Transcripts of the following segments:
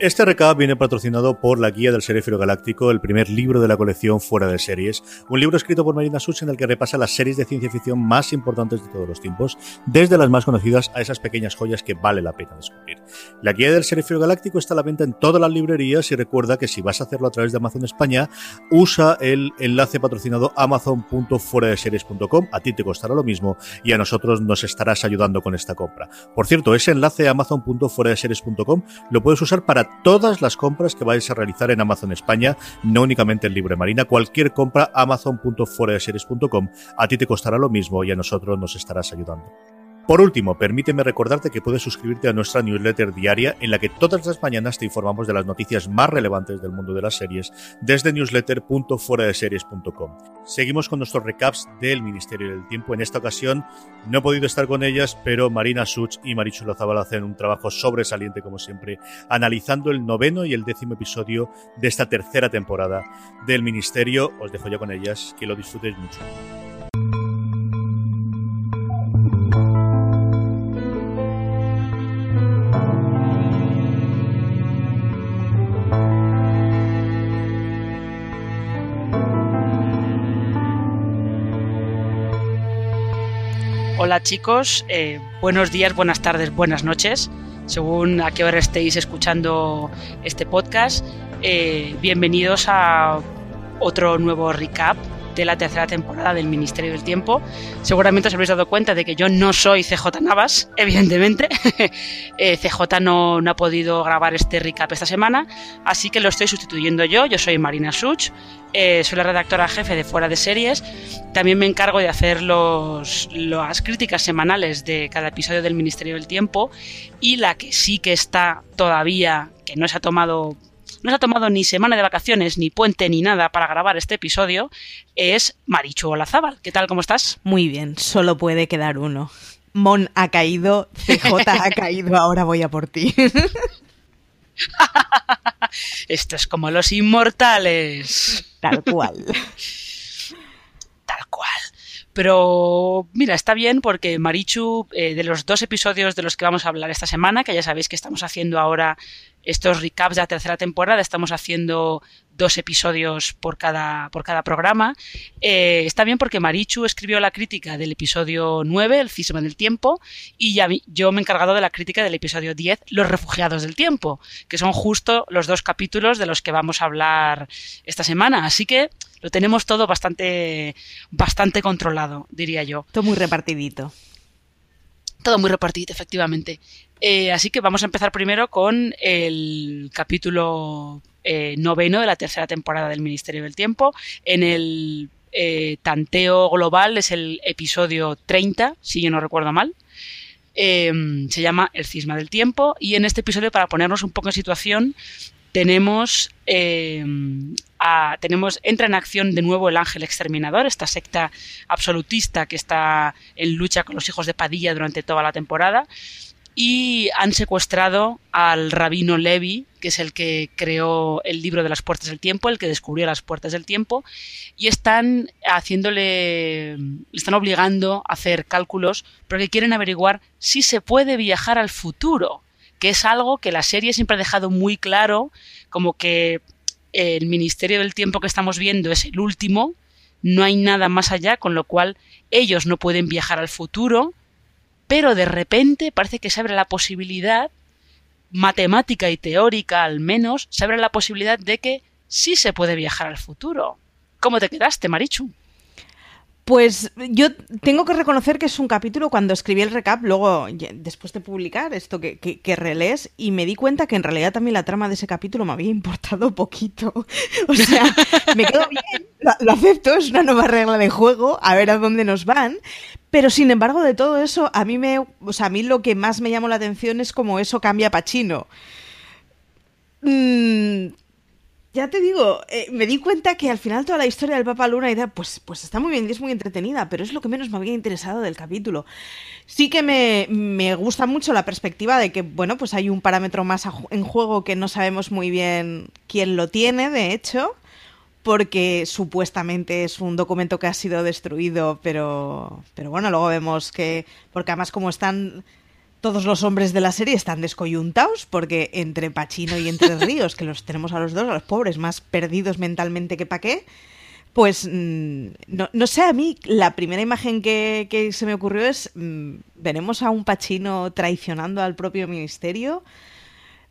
Este recap viene patrocinado por la Guía del Seréfero Galáctico, el primer libro de la colección Fuera de Series. Un libro escrito por Marina Such en el que repasa las series de ciencia ficción más importantes de todos los tiempos, desde las más conocidas a esas pequeñas joyas que vale la pena descubrir. La Guía del Seréfero Galáctico está a la venta en todas las librerías y recuerda que si vas a hacerlo a través de Amazon España, usa el enlace patrocinado amazon.fueradeseries.com. A ti te costará lo mismo y a nosotros nos estarás ayudando con esta compra. Por cierto, ese enlace amazon.fueradeseries.com lo puedes usar para todas las compras que vais a realizar en Amazon España, no únicamente en Libre Marina. Cualquier compra, amazon.fueradeseries.com, a ti te costará lo mismo y a nosotros nos estarás ayudando. Por último, permíteme recordarte que puedes suscribirte a nuestra newsletter diaria en la que todas las mañanas te informamos de las noticias más relevantes del mundo de las series desde newsletter.fueradeseries.com. Seguimos con nuestros recaps del Ministerio del Tiempo. En esta ocasión no he podido estar con ellas, pero Marina Such y Marichu Lozabal hacen un trabajo sobresaliente como siempre, analizando el noveno y el décimo episodio de esta tercera temporada del Ministerio. Os dejo ya con ellas, que lo disfrutéis mucho. Chicos, eh, buenos días, buenas tardes, buenas noches, según a qué hora estéis escuchando este podcast. Eh, bienvenidos a otro nuevo recap de la tercera temporada del Ministerio del Tiempo. Seguramente os habréis dado cuenta de que yo no soy CJ Navas, evidentemente. Eh, CJ no, ha podido grabar este recap esta semana, así que lo estoy sustituyendo yo. Yo soy Marina Such, eh, soy la redactora jefe de Fuera de Series. También me encargo de hacer los, las críticas semanales de cada episodio del Ministerio del Tiempo. Y la que sí que está todavía, que no se ha tomado no se ha tomado ni semana de vacaciones, ni puente, ni nada para grabar este episodio, es Marichu Olazábal. ¿Qué tal? ¿Cómo estás? Muy bien, solo puede quedar uno. Mon ha caído, CJ ha caído, ahora voy a por ti. Esto es como los inmortales. Tal cual. Tal cual. Pero mira, está bien porque Marichu, eh, de los dos episodios de los que vamos a hablar esta semana, que ya sabéis que estamos haciendo ahora estos recaps de la tercera temporada, estamos haciendo dos episodios por cada, por cada programa. Eh, está bien porque Marichu escribió la crítica del episodio 9, El cisma del tiempo, y ya, yo me he encargado de la crítica del episodio 10, Los refugiados del tiempo, que son justo los dos capítulos de los que vamos a hablar esta semana. Así que lo tenemos todo bastante, bastante controlado, diría yo. Todo muy repartidito. Todo muy repartido, efectivamente. Eh, así que vamos a empezar primero con el capítulo eh, noveno de la tercera temporada del Ministerio del Tiempo. En el eh, tanteo global es el episodio 30, si yo no recuerdo mal. se llama El cisma del tiempo y en este episodio para ponernos un poco en situación tenemos, a, tenemos entra en acción de nuevo el ángel exterminador, esta secta absolutista que está en lucha con los hijos de Padilla durante toda la temporada y han secuestrado al rabino Levi, que es el que creó el libro de las puertas del tiempo, el que descubrió las puertas del tiempo, y están haciéndole, le están obligando a hacer cálculos porque quieren averiguar si se puede viajar al futuro, que es algo que la serie siempre ha dejado muy claro, como que el ministerio del tiempo que estamos viendo es el último, no hay nada más allá, con lo cual ellos no pueden viajar al futuro, pero de repente parece que se abre la posibilidad, matemática y teórica al menos, se abre la posibilidad de que sí se puede viajar al futuro. ¿Cómo te quedaste, Marichu? Pues yo tengo que reconocer que es un capítulo cuando escribí el recap, luego después de publicar esto que, que, relés, y me di cuenta que en realidad también la trama de ese capítulo me había importado poquito. O sea, me quedo bien, lo, acepto, es una nueva regla de juego, a ver a dónde nos van. Pero sin embargo, de todo eso, a mí me, o sea, a mí lo que más me llamó la atención es como eso cambia Pachino. Ya te digo, eh, me di cuenta que al final toda la historia del Papa Luna y tal, pues, pues está muy bien y es muy entretenida, pero es lo que menos me había interesado del capítulo. Sí que me, me gusta mucho la perspectiva de que, bueno, pues hay un parámetro más en juego que no sabemos muy bien quién lo tiene, de hecho, porque supuestamente es un documento que ha sido destruido, pero, pero bueno, luego vemos que, porque además como están todos los hombres de la serie están descoyuntados porque entre Pachino y Entre Ríos, que los tenemos a los dos, a los pobres, más perdidos mentalmente que pa' qué, pues mm, no, no, sé, a mí la primera imagen que, que se me ocurrió es, mm, veremos a un Pachino traicionando al propio ministerio.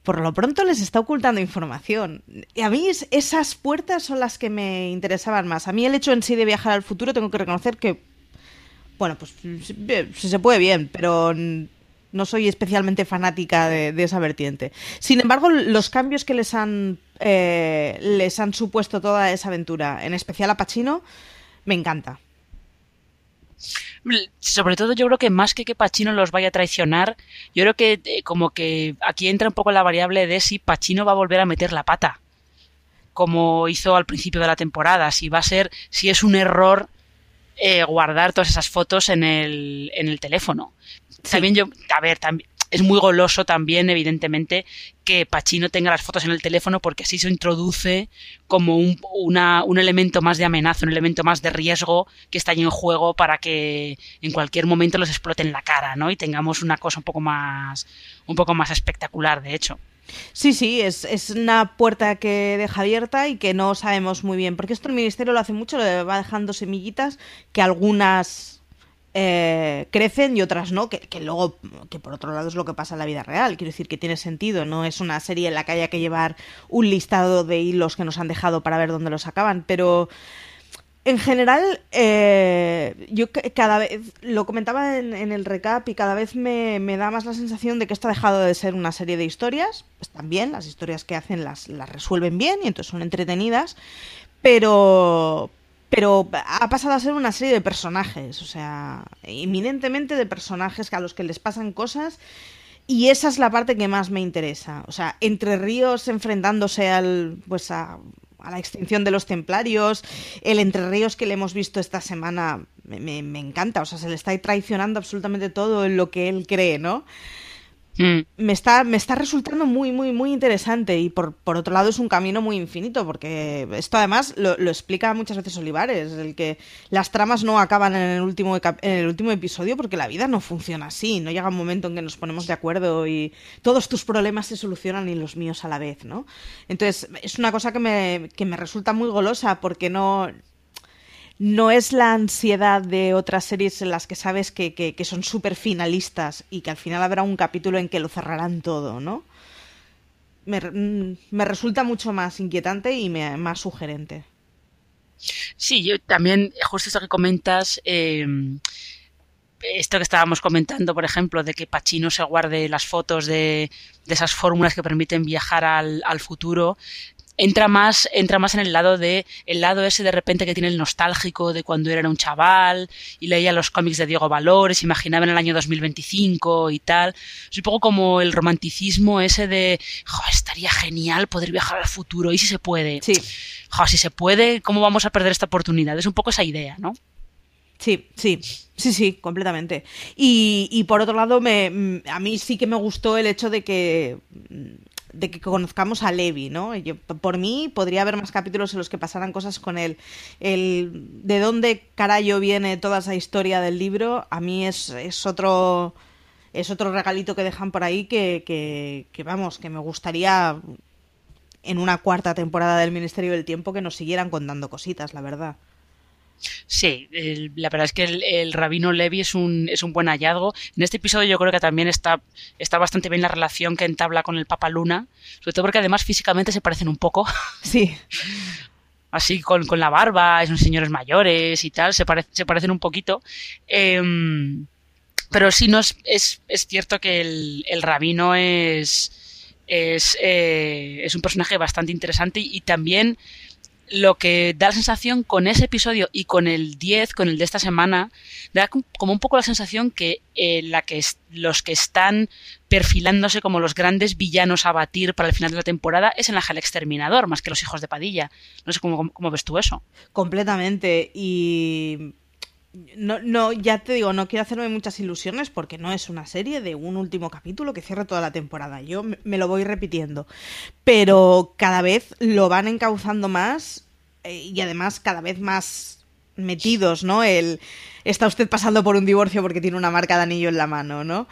Por lo pronto les está ocultando información. Y a mí esas puertas son las que me interesaban más. A mí el hecho en sí de viajar al futuro tengo que reconocer que, bueno, pues si se puede bien, pero no soy especialmente fanática de, esa vertiente. Sin embargo, los cambios que les han, eh, les han supuesto toda esa aventura, en especial a Pacino, me encanta. Sobre todo yo creo que más que que Pacino los vaya a traicionar, yo creo que eh, como que aquí entra un poco la variable de si Pacino va a volver a meter la pata, como hizo al principio de la temporada, si va a ser, si es un error eh, guardar todas esas fotos en el, en el teléfono. Sí. También yo, a ver, también, es muy goloso también, evidentemente, que Pachino tenga las fotos en el teléfono porque así se introduce como un, una, un elemento más de amenaza, un elemento más de riesgo que está ahí en juego para que en cualquier momento los explote en la cara, ¿no? Y tengamos una cosa un poco más, un poco más espectacular, de hecho. Sí, sí, es, es, una puerta que deja abierta y que no sabemos muy bien, porque esto el Ministerio lo hace mucho, lo va dejando semillitas que algunas eh, crecen y otras no, que, que, luego, que por otro lado es lo que pasa en la vida real. Quiero decir que tiene sentido, no es una serie en la que haya que llevar un listado de hilos que nos han dejado para ver dónde los acaban, pero en general, eh, yo cada vez, lo comentaba en, el recap y cada vez me, me, da más la sensación de que esto ha dejado de ser una serie de historias, están bien, las historias que hacen las, las resuelven bien y entonces son entretenidas, pero, pero ha pasado a ser una serie de personajes, o sea, eminentemente de personajes a los que les pasan cosas y esa es la parte que más me interesa, o sea, entre ríos enfrentándose al pues a, a la extinción de los templarios, el entre ríos que le hemos visto esta semana me, me, me encanta, o sea, se le está traicionando absolutamente todo en lo que él cree, ¿no? Mm. Me, está, me está resultando muy, muy, muy interesante y por, por otro lado es un camino muy infinito porque esto además lo, lo, explica muchas veces Olivares, el que las tramas no acaban en el, último, en el último episodio porque la vida no funciona así, no llega un momento en que nos ponemos de acuerdo y todos tus problemas se solucionan y los míos a la vez, ¿no? Entonces es una cosa que me, que me resulta muy golosa porque no, no es la ansiedad de otras series en las que sabes que, que, son súper finalistas y que al final habrá un capítulo en que lo cerrarán todo, ¿no? Me, mm, me resulta mucho más inquietante y me, más sugerente. Sí, yo también, justo esto que comentas, eh, esto que estábamos comentando, por ejemplo, de que Pachino se guarde las fotos de, de esas fórmulas que permiten viajar al, al futuro, entra más, entra más en el lado de, el lado ese de repente que tiene el nostálgico de cuando era un chaval y leía los cómics de Diego Valores, imaginaba en el año 2025 y tal. Es un poco como el romanticismo ese de, jo, estaría genial poder viajar al futuro y si se puede. Sí. Jo, si se puede, ¿cómo vamos a perder esta oportunidad? Es un poco esa idea, ¿no? Sí, sí, sí, sí, completamente. Y, y por otro lado, me, a mí sí que me gustó el hecho de que de que conozcamos a Levi, ¿no? Yo, por mí podría haber más capítulos en los que pasaran cosas con él. El de dónde carajo viene toda esa historia del libro, a mí es, es otro es otro regalito que dejan por ahí que, que, que, vamos, que me gustaría en una cuarta temporada del Ministerio del Tiempo que nos siguieran contando cositas, la verdad. Sí, el, la verdad es que el, el, rabino Levi es un, es un buen hallazgo. En este episodio yo creo que también está, está bastante bien la relación que entabla con el Papa Luna, sobre todo porque además físicamente se parecen un poco. Sí. Así con, con la barba, son señores mayores y tal, se, pare, se parecen un poquito. Eh, pero sí, no es, es, es cierto que el, el rabino es, es, eh, es un personaje bastante interesante y, y también lo que da la sensación con ese episodio y con el 10, con el de esta semana, da como un poco la sensación que, eh, la los que están perfilándose como los grandes villanos a batir para el final de la temporada es el ángel exterminador, más que los hijos de Padilla. No sé cómo, cómo ves tú eso. Completamente. Y no, no, ya te digo, no quiero hacerme muchas ilusiones porque no es una serie de un último capítulo que cierre toda la temporada. Yo me lo voy repitiendo. Pero cada vez lo van encauzando más eh, y además cada vez más metidos, ¿no? El está usted pasando por un divorcio porque tiene una marca de anillo en la mano, ¿no?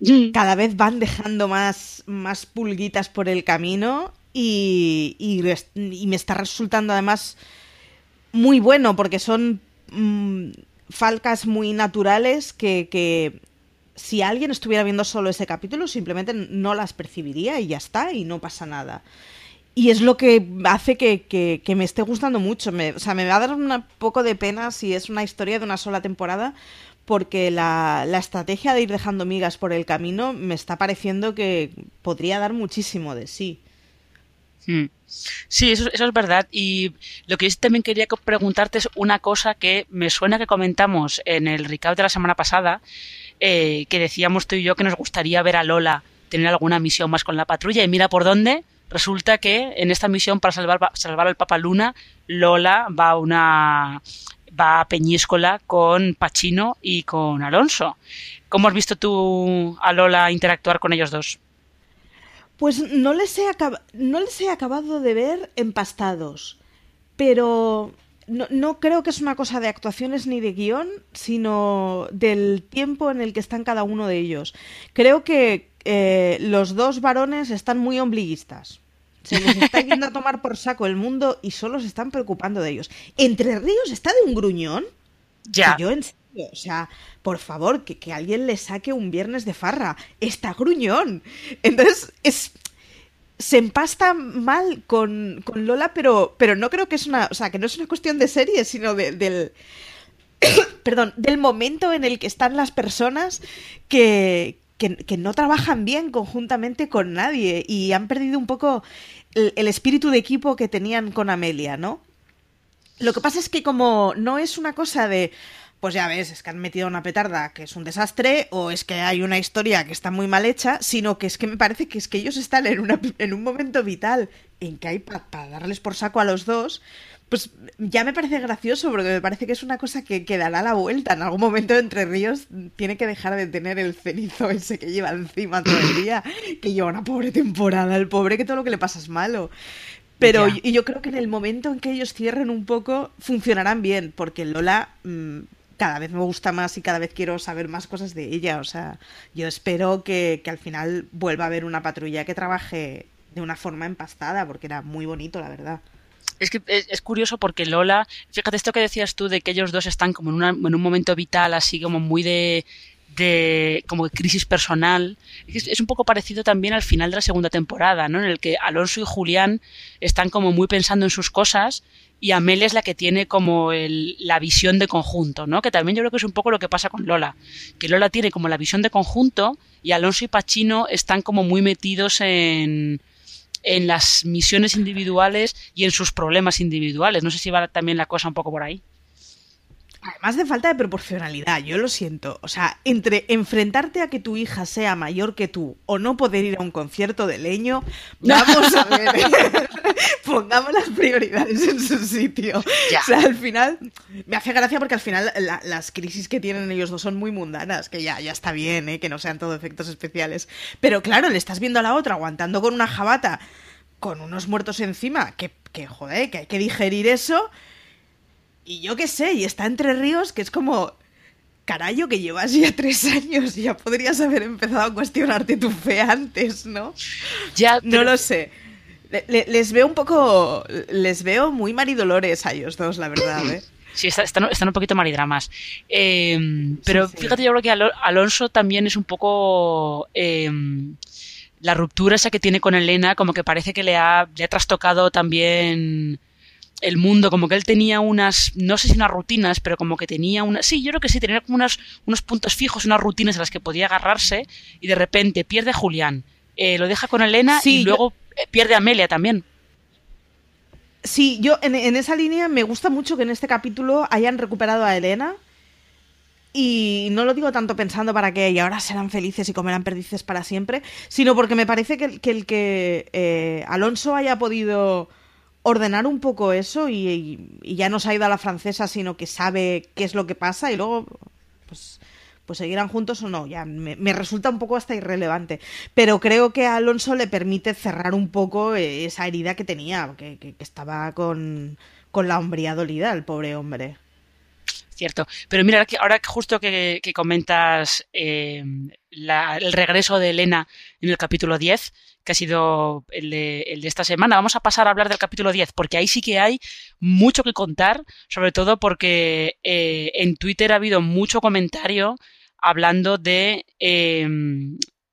Mm. Cada vez van dejando más, más pulguitas por el camino y, y, me está resultando además muy bueno porque son mm, falcas muy naturales que, que, si alguien estuviera viendo solo ese capítulo simplemente no las percibiría y ya está y no pasa nada. Y es lo que hace que, que, me esté gustando mucho. Me, o sea, me va a dar un poco de pena si es una historia de una sola temporada, porque la, la, estrategia de ir dejando migas por el camino me está pareciendo que podría dar muchísimo de sí. Hmm. Sí, eso, eso, es verdad. Y lo que yo también quería preguntarte es una cosa que me suena que comentamos en el recap de la semana pasada, eh, que decíamos tú y yo que nos gustaría ver a Lola tener alguna misión más con la patrulla y mira por dónde. Resulta que en esta misión para salvar, salvar al Papa Luna, Lola va a una va a Peñíscola con Pachino y con Alonso. ¿Cómo has visto tú a Lola interactuar con ellos dos? Pues no les he, no les he acabado de ver empastados, pero no, no, creo que es una cosa de actuaciones ni de guion, sino del tiempo en el que están cada uno de ellos. Creo que eh, los dos varones están muy ombliguistas. Se les está yendo a tomar por saco el mundo y solo se están preocupando de ellos. Entre Ríos está de un gruñón. Ya. yo en o sea, por favor, que, que, alguien le saque un viernes de farra. Está gruñón. Entonces, es. Se empasta mal con, con Lola, pero, pero no creo que es una. O sea, que no es una cuestión de serie, sino de, del. perdón, del momento en el que están las personas que, que, que, no trabajan bien conjuntamente con nadie y han perdido un poco el, el espíritu de equipo que tenían con Amelia, ¿no? Lo que pasa es que como no es una cosa de pues ya ves, es que han metido una petarda que es un desastre o es que hay una historia que está muy mal hecha, sino que es que me parece que es que ellos están en, una, en un momento vital en que hay para darles por saco a los dos, pues ya me parece gracioso porque me parece que es una cosa que, que dará la vuelta. En algún momento Entre Ríos tiene que dejar de tener el cenizo ese que lleva encima todo el día, que lleva una pobre temporada, el pobre que todo lo que le pasa es malo. Pero y yo creo que en el momento en que ellos cierren un poco, funcionarán bien, porque Lola... Mmm, cada vez me gusta más y cada vez quiero saber más cosas de ella. O sea, yo espero que, que al final vuelva a haber una patrulla que trabaje de una forma empastada, porque era muy bonito, la verdad. Es que es, curioso porque Lola, fíjate esto que decías tú de que ellos dos están como en, en un momento vital, así como muy de, de como crisis personal. Es, es, un poco parecido también al final de la segunda temporada, ¿no? En el que Alonso y Julián están como muy pensando en sus cosas y Amelia es la que tiene como el, la visión de conjunto, ¿no? Que también yo creo que es un poco lo que pasa con Lola, que Lola tiene como la visión de conjunto y Alonso y Pachino están como muy metidos en, en las misiones individuales y en sus problemas individuales. No sé si va también la cosa un poco por ahí. Además de falta de proporcionalidad, yo lo siento. O sea, entre enfrentarte a que tu hija sea mayor que tú o no poder ir a un concierto de leño, vamos a ver. Pongamos las prioridades en su sitio. O sea, al final, me hace gracia porque al final la, las crisis que tienen ellos dos son muy mundanas, que ya, ya está bien, ¿eh? que no sean todo efectos especiales. Pero claro, le estás viendo a la otra aguantando con una jabata, con unos muertos encima, que, que joder, que hay que digerir eso y yo qué sé, y está Entre Ríos, que es como, carayo, que llevas ya tres años, ya podrías haber empezado a cuestionarte tu fe antes, ¿no? Ya, No lo sé. Le, les veo un poco, les veo muy maridolores a ellos dos, la verdad, ¿eh? Sí, están, están un poquito maridramas. Eh, pero sí, sí. fíjate, yo creo que Alonso también es un poco... Eh, la ruptura esa que tiene con Elena, como que parece que le ha, le ha trastocado también el mundo, como que él tenía unas, no sé si unas rutinas, pero como que tenía unas, sí, yo creo que sí, tenía como unas, unos puntos fijos, unas rutinas a las que podía agarrarse y de repente pierde a Julián, eh, lo deja con Elena sí, y luego yo... pierde a Amelia también. Sí, yo en, en esa línea me gusta mucho que en este capítulo hayan recuperado a Elena. Y no lo digo tanto pensando para que y ahora serán felices y comerán perdices para siempre, sino porque me parece que, que el que eh, Alonso haya podido ordenar un poco eso y, ya no se ha ido a la francesa, sino que sabe qué es lo que pasa y luego pues, pues seguirán juntos o no. Ya me, resulta un poco hasta irrelevante. Pero creo que a Alonso le permite cerrar un poco eh, esa herida que tenía, que, que- que estaba con, con la hombría dolida, el pobre hombre. Cierto. Pero mira, ahora justo que, que comentas eh, el regreso de Elena en el capítulo 10, que ha sido el de, esta semana, vamos a pasar a hablar del capítulo 10, porque ahí sí que hay mucho que contar, sobre todo porque eh, en Twitter ha habido mucho comentario hablando de eh,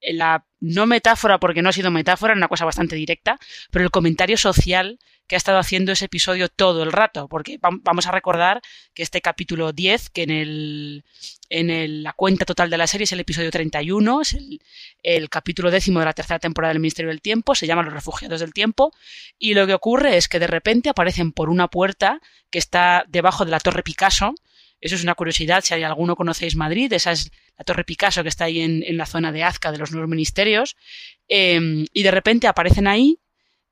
la no metáfora, porque no ha sido metáfora, es una cosa bastante directa, pero el comentario social que ha estado haciendo ese episodio todo el rato, porque vam- vamos a recordar que este capítulo 10, que en el en el- la cuenta total de la serie es el episodio 31, es el, el capítulo décimo de la tercera temporada del Ministerio del Tiempo, se llama Los Refugiados del Tiempo, y lo que ocurre es que de repente aparecen por una puerta que está debajo de la Torre Picasso, eso es una curiosidad, si hay alguno conocéis Madrid, esa es la Torre Picasso que está ahí en, en la zona de Azca de los nuevos ministerios, eh, y de repente aparecen ahí,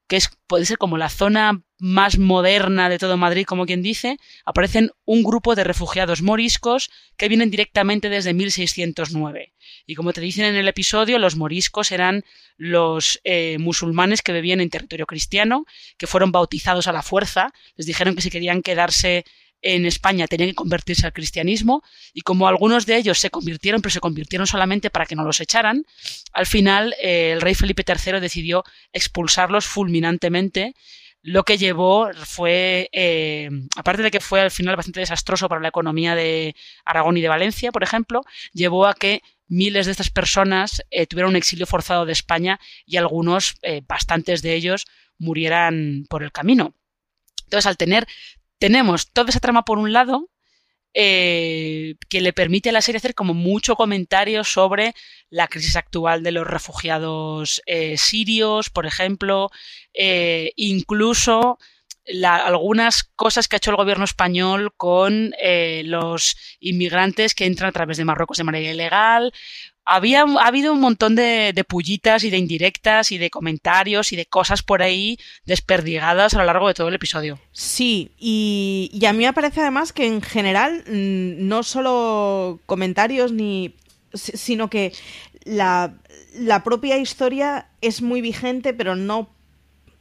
que es, puede ser como la zona más moderna de todo Madrid, como quien dice, aparecen un grupo de refugiados moriscos que vienen directamente desde 1609. Y como te dicen en el episodio, los moriscos eran los eh, musulmanes que vivían en territorio cristiano, que fueron bautizados a la fuerza, les dijeron que si querían quedarse en España tenían que convertirse al cristianismo y como algunos de ellos se convirtieron, pero se convirtieron solamente para que no los echaran, al final eh, el rey Felipe III decidió expulsarlos fulminantemente, lo que llevó fue, eh, aparte de que fue al final bastante desastroso para la economía de Aragón y de Valencia, por ejemplo, llevó a que miles de estas personas eh, tuvieran un exilio forzado de España y algunos, eh, bastantes de ellos, murieran por el camino. Entonces, al tener tenemos toda esa trama por un lado, eh, que le permite a la serie hacer como mucho comentario sobre la crisis actual de los refugiados eh, sirios, por ejemplo, eh, incluso algunas cosas que ha hecho el gobierno español con los inmigrantes que entran a través de Marruecos de manera ilegal. Había, ha habido un montón de, de pullitas y de indirectas y de comentarios y de cosas por ahí desperdigadas a lo largo de todo el episodio. Sí, y, y a mí me parece además que en general mm, no solo comentarios ni si- sino que la, la propia historia es muy vigente, pero no,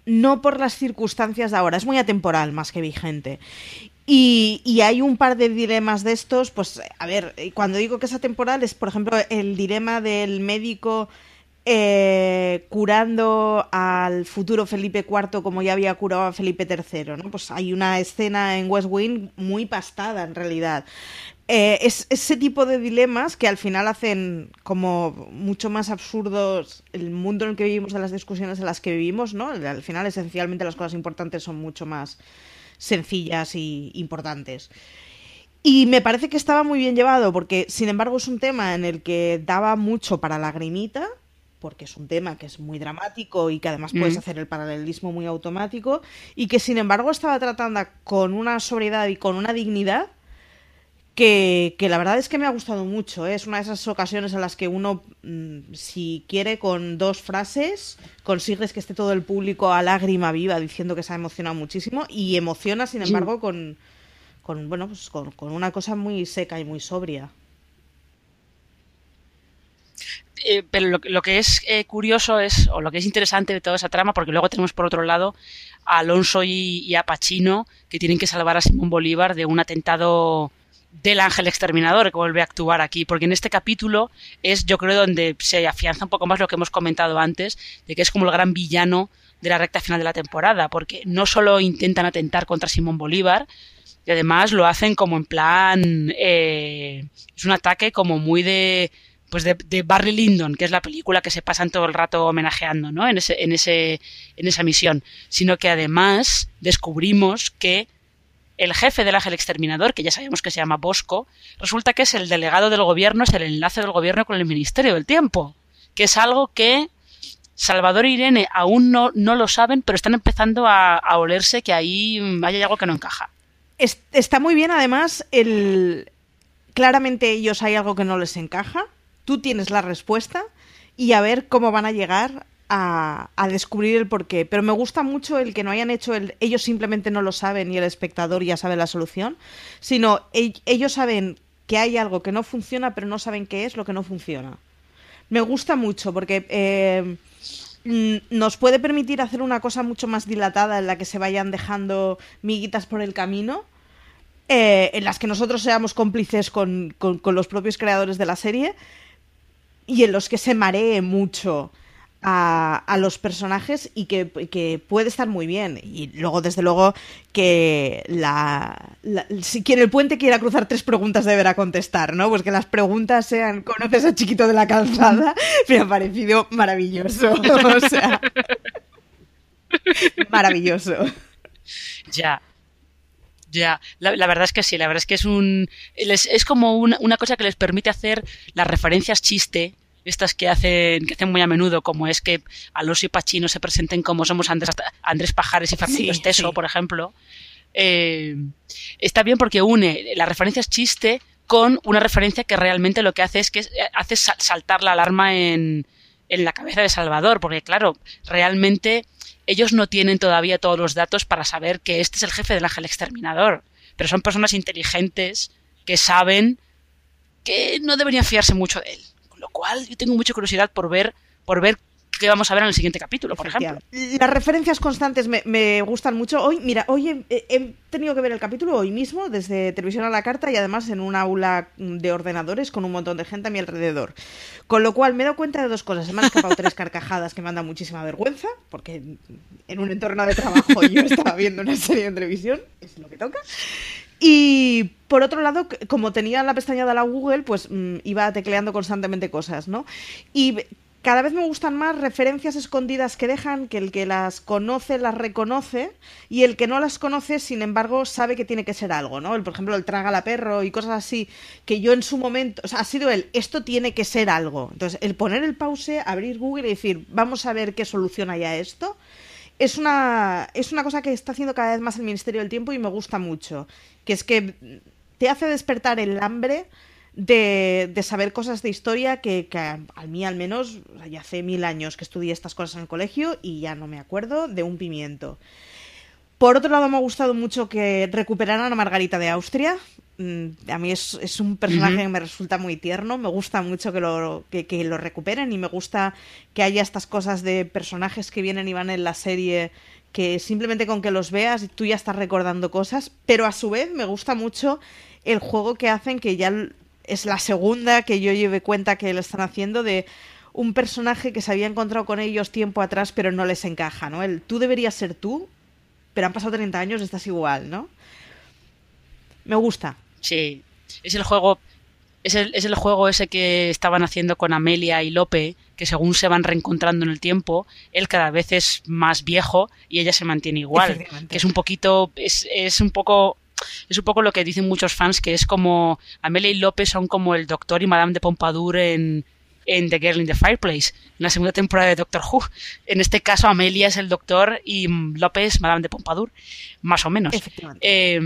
no por las circunstancias de ahora, es muy atemporal más que vigente. Y, y hay un par de dilemas de estos, pues a ver, cuando digo que es atemporal es, por ejemplo, el dilema del médico eh, curando al futuro Felipe IV como ya había curado a Felipe III, ¿no? Pues hay una escena en West Wing muy pastada en realidad. Eh, es ese tipo de dilemas que al final hacen como mucho más absurdos el mundo en el que vivimos, de las discusiones en las que vivimos, ¿no? Al final, esencialmente, las cosas importantes son mucho más sencillas y importantes. Y me parece que estaba muy bien llevado, porque sin embargo es un tema en el que daba mucho para lagrimita, porque es un tema que es muy dramático y que además puedes Mm. hacer el paralelismo muy automático, y que sin embargo estaba tratando con una sobriedad y con una dignidad que, que la verdad es que me ha gustado mucho. ¿eh? Es una de esas ocasiones en las que uno, mm, si quiere, con dos frases, consigues que esté todo el público a lágrima viva diciendo que se ha emocionado muchísimo y emociona, sin embargo, con, con bueno, pues con, con una cosa muy seca y muy sobria. Eh, pero lo, lo que es eh, curioso es, o lo que es interesante de toda esa trama, porque luego tenemos por otro lado a Alonso y, y a Pacino que tienen que salvar a Simón Bolívar de un atentado del ángel exterminador que vuelve a actuar aquí, porque en este capítulo es yo creo donde se afianza un poco más lo que hemos comentado antes, de que es como el gran villano de la recta final de la temporada, porque no solo intentan atentar contra Simón Bolívar, y además lo hacen como en plan, eh, es un ataque como muy de, pues de, de, Barry Lyndon, que es la película que se pasan todo el rato homenajeando, ¿no? En ese, en ese, en esa misión, sino que además descubrimos que el jefe del ángel exterminador, que ya sabemos que se llama Bosco, resulta que es el delegado del gobierno, es el enlace del gobierno con el Ministerio del Tiempo, que es algo que Salvador e Irene aún no, no lo saben, pero están empezando a, a olerse que ahí mm, hay algo que no encaja. Es- está muy bien, además, el claramente ellos hay algo que no les encaja. Tú tienes la respuesta y a ver cómo van a llegar a, descubrir el porqué. Pero me gusta mucho el que no hayan hecho el. Ellos simplemente no lo saben y el espectador ya sabe la solución, sino ellos saben que hay algo que no funciona, pero no saben qué es lo que no funciona. Me gusta mucho porque eh, mm, nos puede permitir hacer una cosa mucho más dilatada en la que se vayan dejando miguitas por el camino, eh, en las que nosotros seamos cómplices con, con- con los propios creadores de la serie y en los que se maree mucho a, los personajes y que, que puede estar muy bien. Y luego, desde luego, que la, si quien el puente quiera cruzar tres preguntas deberá contestar, ¿no? Pues que las preguntas sean, ¿conoces a Chiquito de la Calzada? Me ha parecido maravilloso. O sea, maravilloso. Ya. Ya, la, la verdad es que sí, la verdad es que es un. les- es como una, una cosa que les permite hacer las referencias chiste, estas que hacen, que hacen muy a menudo, como es que Alonso y Pachino se presenten como somos Andrés, Andrés Pajares y Francisco Sí, Esteso, sí. por ejemplo. Eh, está bien porque une las referencias chiste con una referencia que realmente lo que hace es que es- hace sal- saltar la alarma en, en la cabeza de Salvador, porque claro, realmente ellos no tienen todavía todos los datos para saber que este es el jefe del ángel exterminador, pero son personas inteligentes que saben que no deberían fiarse mucho de él. Con lo cual, yo tengo mucha curiosidad por ver, por ver qué vamos a ver en el siguiente capítulo, por ejemplo. Las referencias constantes me, me gustan mucho. Hoy, mira, hoy he, he- tenido que ver el capítulo hoy mismo, desde televisión a la carta y además en un aula de ordenadores con un montón de gente a mi alrededor. Con lo cual me he dado cuenta de dos cosas. Se me han escapado tres carcajadas que me han dado muchísima vergüenza, porque en un entorno de trabajo yo estaba viendo una serie en televisión, es lo que toca. Y por otro lado, como tenía la pestaña de la Google, pues mm, iba tecleando constantemente cosas, ¿no? Y cada vez me gustan más referencias escondidas que dejan, que el que las conoce las reconoce y el que no las conoce, sin embargo, sabe que tiene que ser algo, ¿no? El, por ejemplo, el traga la perro y cosas así, que yo en su momento, ha sido el, esto tiene que ser algo. Entonces, el poner el pause, abrir Google y decir, vamos a ver qué solución hay a esto, es una, es una cosa que está haciendo cada vez más el Ministerio del Tiempo y me gusta mucho. Que es que te hace despertar el hambre de, de saber cosas de historia que, que a, a mí al menos, ya hace mil años que estudié estas cosas en el colegio y ya no me acuerdo de un pimiento. Por otro lado, me ha gustado mucho que recuperaran a Margarita de Austria. Mm, A mí es, es un personaje que me resulta muy tierno. Me gusta mucho que lo, que, que lo recuperen y me gusta que haya estas cosas de personajes que vienen y van en la serie que simplemente con que los veas tú ya estás recordando cosas. Pero a su vez me gusta mucho el juego que hacen, que ya es la segunda que yo lleve cuenta que lo están haciendo de un personaje que se había encontrado con ellos tiempo atrás pero no les encaja, ¿no? El tú deberías ser tú, pero han pasado 30 años, estás igual, ¿no? Me gusta. Sí, es el juego es el, es el juego ese que estaban haciendo con Amelia y Lope, que según se van reencontrando en el tiempo, él cada vez es más viejo y ella se mantiene igual, que es un poquito es, es un poco es un poco lo que dicen muchos fans que es como Amelia y Lope son como el Doctor y Madame de Pompadour en en The Girl in the Fireplace, en la segunda temporada de Doctor Who. En este caso, Amelia es el Doctor y López, Madame de Pompadour, más o menos. Efectivamente. Eh,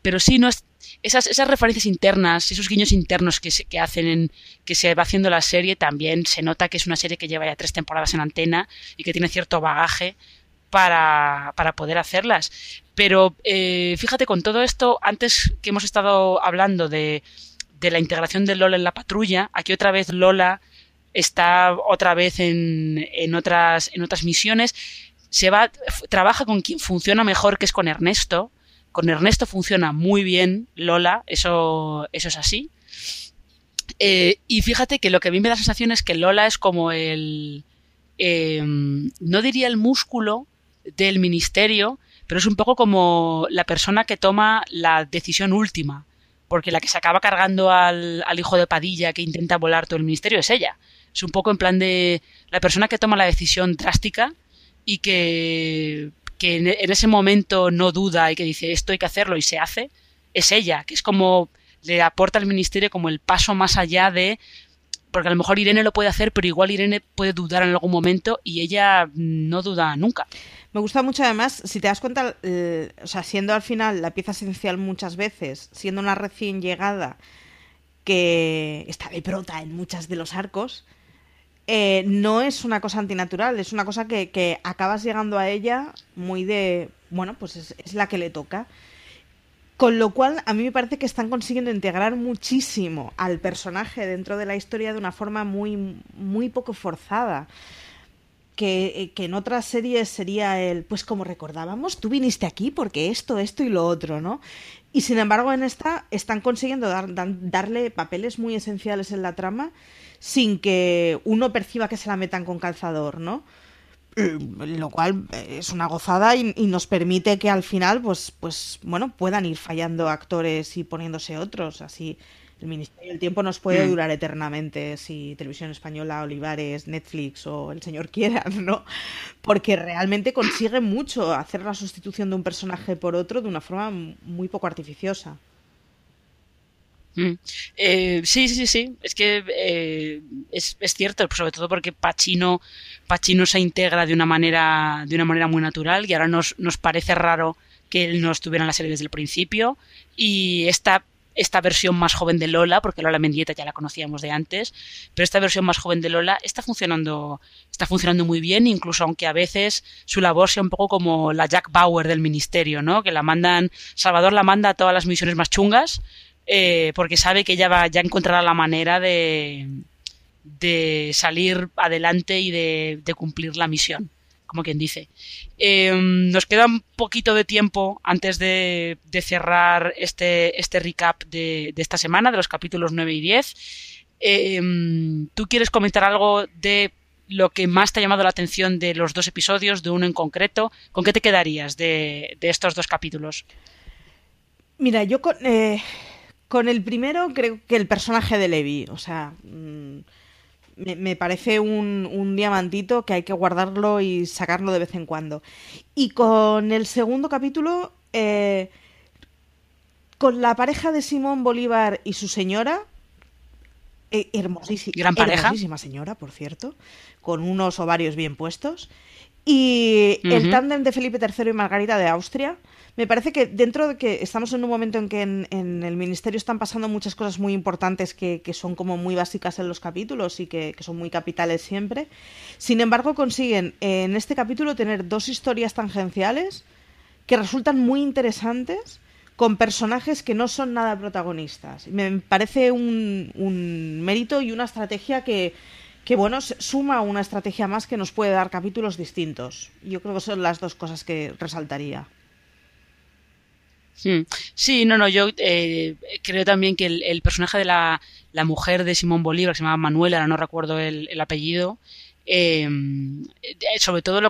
pero sí, no es, esas, esas referencias internas, esos guiños internos que se, que hacen en, que se va haciendo la serie, también se nota que es una serie que lleva ya tres temporadas en antena y que tiene cierto bagaje para, para poder hacerlas. Pero eh, fíjate, con todo esto, antes que hemos estado hablando de, de la integración de Lola en la patrulla, aquí otra vez Lola está otra vez en, en otras, en otras misiones. Se va, trabaja con quien funciona mejor, que es con Ernesto. Con Ernesto funciona muy bien Lola, eso, eso es así. Eh, y fíjate que lo que a mí me da sensación es que Lola es como el. eh, no diría el músculo del ministerio, pero es un poco como la persona que toma la decisión última. Porque la que se acaba cargando al, al hijo de Padilla que intenta volar todo el ministerio es ella. Es un poco en plan de la persona que toma la decisión drástica y que, que en, en ese momento no duda y que dice esto hay que hacerlo y se hace, es ella, que es como le aporta al ministerio como el paso más allá de porque a lo mejor Irene lo puede hacer, pero igual Irene puede dudar en algún momento y ella no duda nunca. Me gusta mucho además, si te das cuenta, eh, o sea, siendo al final la pieza esencial muchas veces, siendo una recién llegada que está de prota en muchas de los arcos, eh, no es una cosa antinatural, es una cosa que, que, acabas llegando a ella muy de, bueno, pues es, es la que le toca. Con lo cual, a mí me parece que están consiguiendo integrar muchísimo al personaje dentro de la historia de una forma muy, muy poco forzada. Que, que, en otras series sería el, pues como recordábamos, tú viniste aquí porque esto, esto y lo otro, ¿no? Y sin embargo, en esta están consiguiendo dar, dar, darle papeles muy esenciales en la trama sin que uno perciba que se la metan con calzador, ¿no? Lo cual es una gozada y, y, nos permite que al final pues pues bueno puedan ir fallando actores y poniéndose otros así el Ministerio del Tiempo nos puede durar eternamente si Televisión Española, Olivares, Netflix o el señor quieran, ¿no? Porque realmente consigue mucho hacer la sustitución de un personaje por otro de una forma muy poco artificiosa. Mm. Eh, sí, sí, sí. Es que eh, es, cierto, sobre todo porque Pacino, Pacino se integra de una manera, de una manera muy natural y ahora nos, nos parece raro que él no estuviera en la serie desde el principio. Y esta, esta versión más joven de Lola, porque Lola Mendieta ya la conocíamos de antes, pero esta versión más joven de Lola está funcionando, está funcionando muy bien, incluso aunque a veces su labor sea un poco como la Jack Bauer del ministerio, ¿no? Que la mandan, Salvador la manda a todas las misiones más chungas eh, porque sabe que ella va, ya encontrará la manera de, de salir adelante y de, cumplir la misión, como quien dice. Eh, nos queda un poquito de tiempo antes de, cerrar este, este recap de, de, esta semana, de los capítulos 9 y 10. Eh, ¿Tú quieres comentar algo de lo que más te ha llamado la atención de los dos episodios, de uno en concreto? ¿Con qué te quedarías de, de estos dos capítulos? Mira, yo con, eh, con el primero creo que el personaje de Levi, o sea, mmm, me, me, parece un, un, diamantito que hay que guardarlo y sacarlo de vez en cuando. Y con el segundo capítulo, eh, con la pareja de Simón Bolívar y su señora, eh, hermosísima, Gran pareja. hermosísima señora, por cierto, con unos ovarios bien puestos. Y uh -huh. el tándem de Felipe III y Margarita de Austria, me parece que dentro de que estamos en un momento en que en, en el ministerio están pasando muchas cosas muy importantes que, que son como muy básicas en los capítulos y que, que, son muy capitales siempre, sin embargo consiguen en este capítulo tener dos historias tangenciales que resultan muy interesantes con personajes que no son nada protagonistas. Me parece un, un mérito y una estrategia que, que bueno, suma una estrategia más que nos puede dar capítulos distintos. Yo creo que son las dos cosas que resaltaría. Sí, no, no, yo eh, creo también que el, personaje de la, mujer de Simón Bolívar, que se llama Manuela, ahora no recuerdo el, el apellido, eh, sobre todo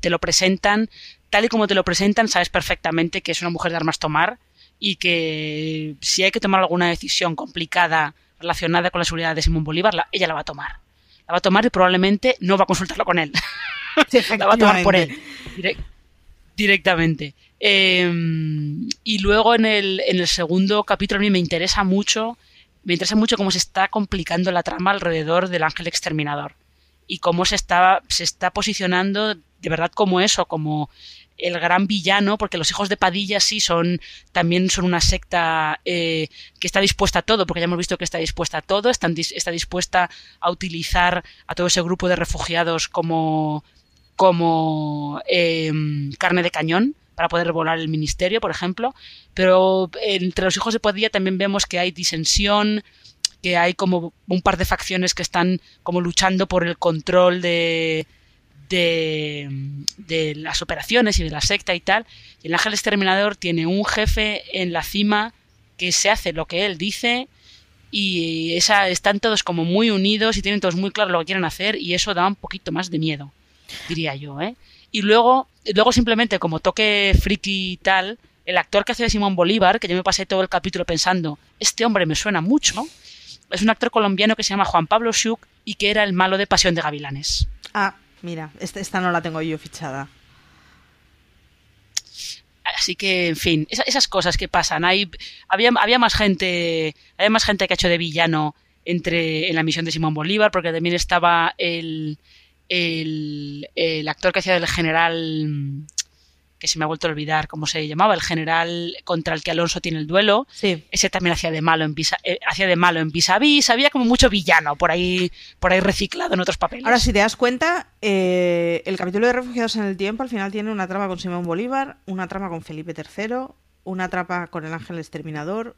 te lo presentan, tal y como te lo presentan, sabes perfectamente que es una mujer de armas tomar y que si hay que tomar alguna decisión complicada relacionada con la seguridad de Simón Bolívar, la, ella la va a tomar. La va a tomar y probablemente no va a consultarlo con él. Sí, la va a tomar por él. Direct, directamente. Eh, y luego en el, en el segundo capítulo a mí me interesa mucho, me interesa mucho cómo se está complicando la trama alrededor del ángel exterminador y cómo se está, se está posicionando de verdad como eso, como el gran villano, porque los hijos de Padilla sí son, también son una secta eh, que está dispuesta a todo, porque ya hemos visto que está dispuesta a todo, está dispuesta a utilizar a todo ese grupo de refugiados como, como eh, carne de cañón para poder volar el ministerio, por ejemplo, pero entre los hijos de Padilla también vemos que hay disensión, que hay como un par de facciones que están como luchando por el control de, de, de, las operaciones y de la secta y tal. Y el ángel exterminador tiene un jefe en la cima que se hace lo que él dice y esa, están todos como muy unidos y tienen todos muy claro lo que quieren hacer y eso da un poquito más de miedo, diría yo, ¿eh? Y luego, luego simplemente como toque friki y tal, el actor que hace de Simón Bolívar, que yo me pasé todo el capítulo pensando, este hombre me suena mucho, es un actor colombiano que se llama Juan Pablo Schuch y que era el malo de Pasión de Gavilanes. Ah, mira, esta, esta no la tengo yo fichada. Así que, en fin, esas, esas cosas que pasan. Hay, había, había más gente, había más gente que ha hecho de villano entre en la misión de Simón Bolívar, porque también estaba el, el, el actor que hacía del general que se me ha vuelto a olvidar cómo se llamaba, el general contra el que Alonso tiene el duelo. Sí. Ese también hacía de malo en vis eh, hacía de malo en vis a vis, había como mucho villano por ahí, por ahí reciclado en otros papeles. Ahora, si te das cuenta, eh, el capítulo de Refugiados en el Tiempo al final tiene una trama con Simón Bolívar, una trama con Felipe III, una trama con el Ángel Exterminador,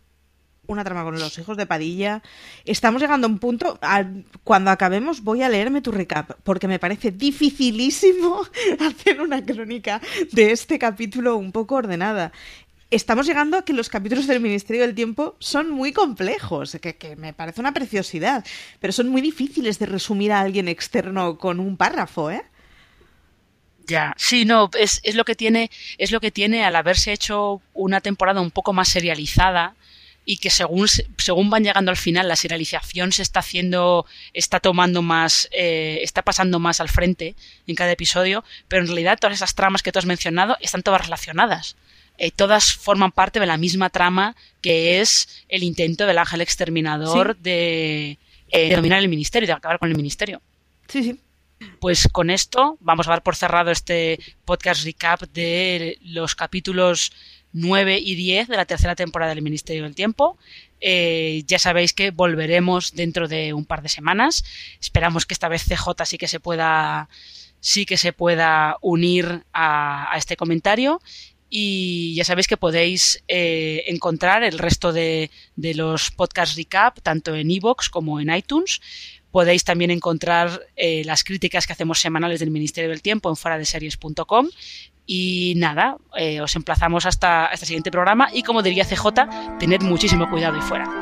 una trama con los hijos de Padilla. Estamos llegando a un punto, cuando acabemos voy a leerme tu recap, porque me parece dificilísimo hacer una crónica de este capítulo un poco ordenada. Estamos llegando a que los capítulos del Ministerio del Tiempo son muy complejos, que, que me parece una preciosidad, pero son muy difíciles de resumir a alguien externo con un párrafo, ¿eh? Ya, sí, no, es, es lo que tiene, es lo que tiene al haberse hecho una temporada un poco más serializada y que según, se- según van llegando al final, la serialización se está haciendo, está tomando más, eh, está pasando más al frente en cada episodio, pero en realidad todas esas tramas que tú has mencionado están todas relacionadas. Eh, todas forman parte de la misma trama que es el intento del ángel exterminador de, eh, de dominar el ministerio, de acabar con el ministerio. Sí, sí. Pues con esto vamos a dar por cerrado este podcast recap de los capítulos 9 y 10 de la tercera temporada del Ministerio del Tiempo. Eh, ya sabéis que volveremos dentro de un par de semanas. Esperamos que esta vez CJ sí que se pueda, sí que se pueda unir a, este comentario. Y ya sabéis que podéis eh, encontrar el resto de, de los podcast recap tanto en iVoox como en iTunes. Podéis también encontrar eh, las críticas que hacemos semanales del Ministerio del Tiempo en fuera de series.com. Y nada, eh, os emplazamos hasta este siguiente programa y como diría CJ, tened muchísimo cuidado y fuera.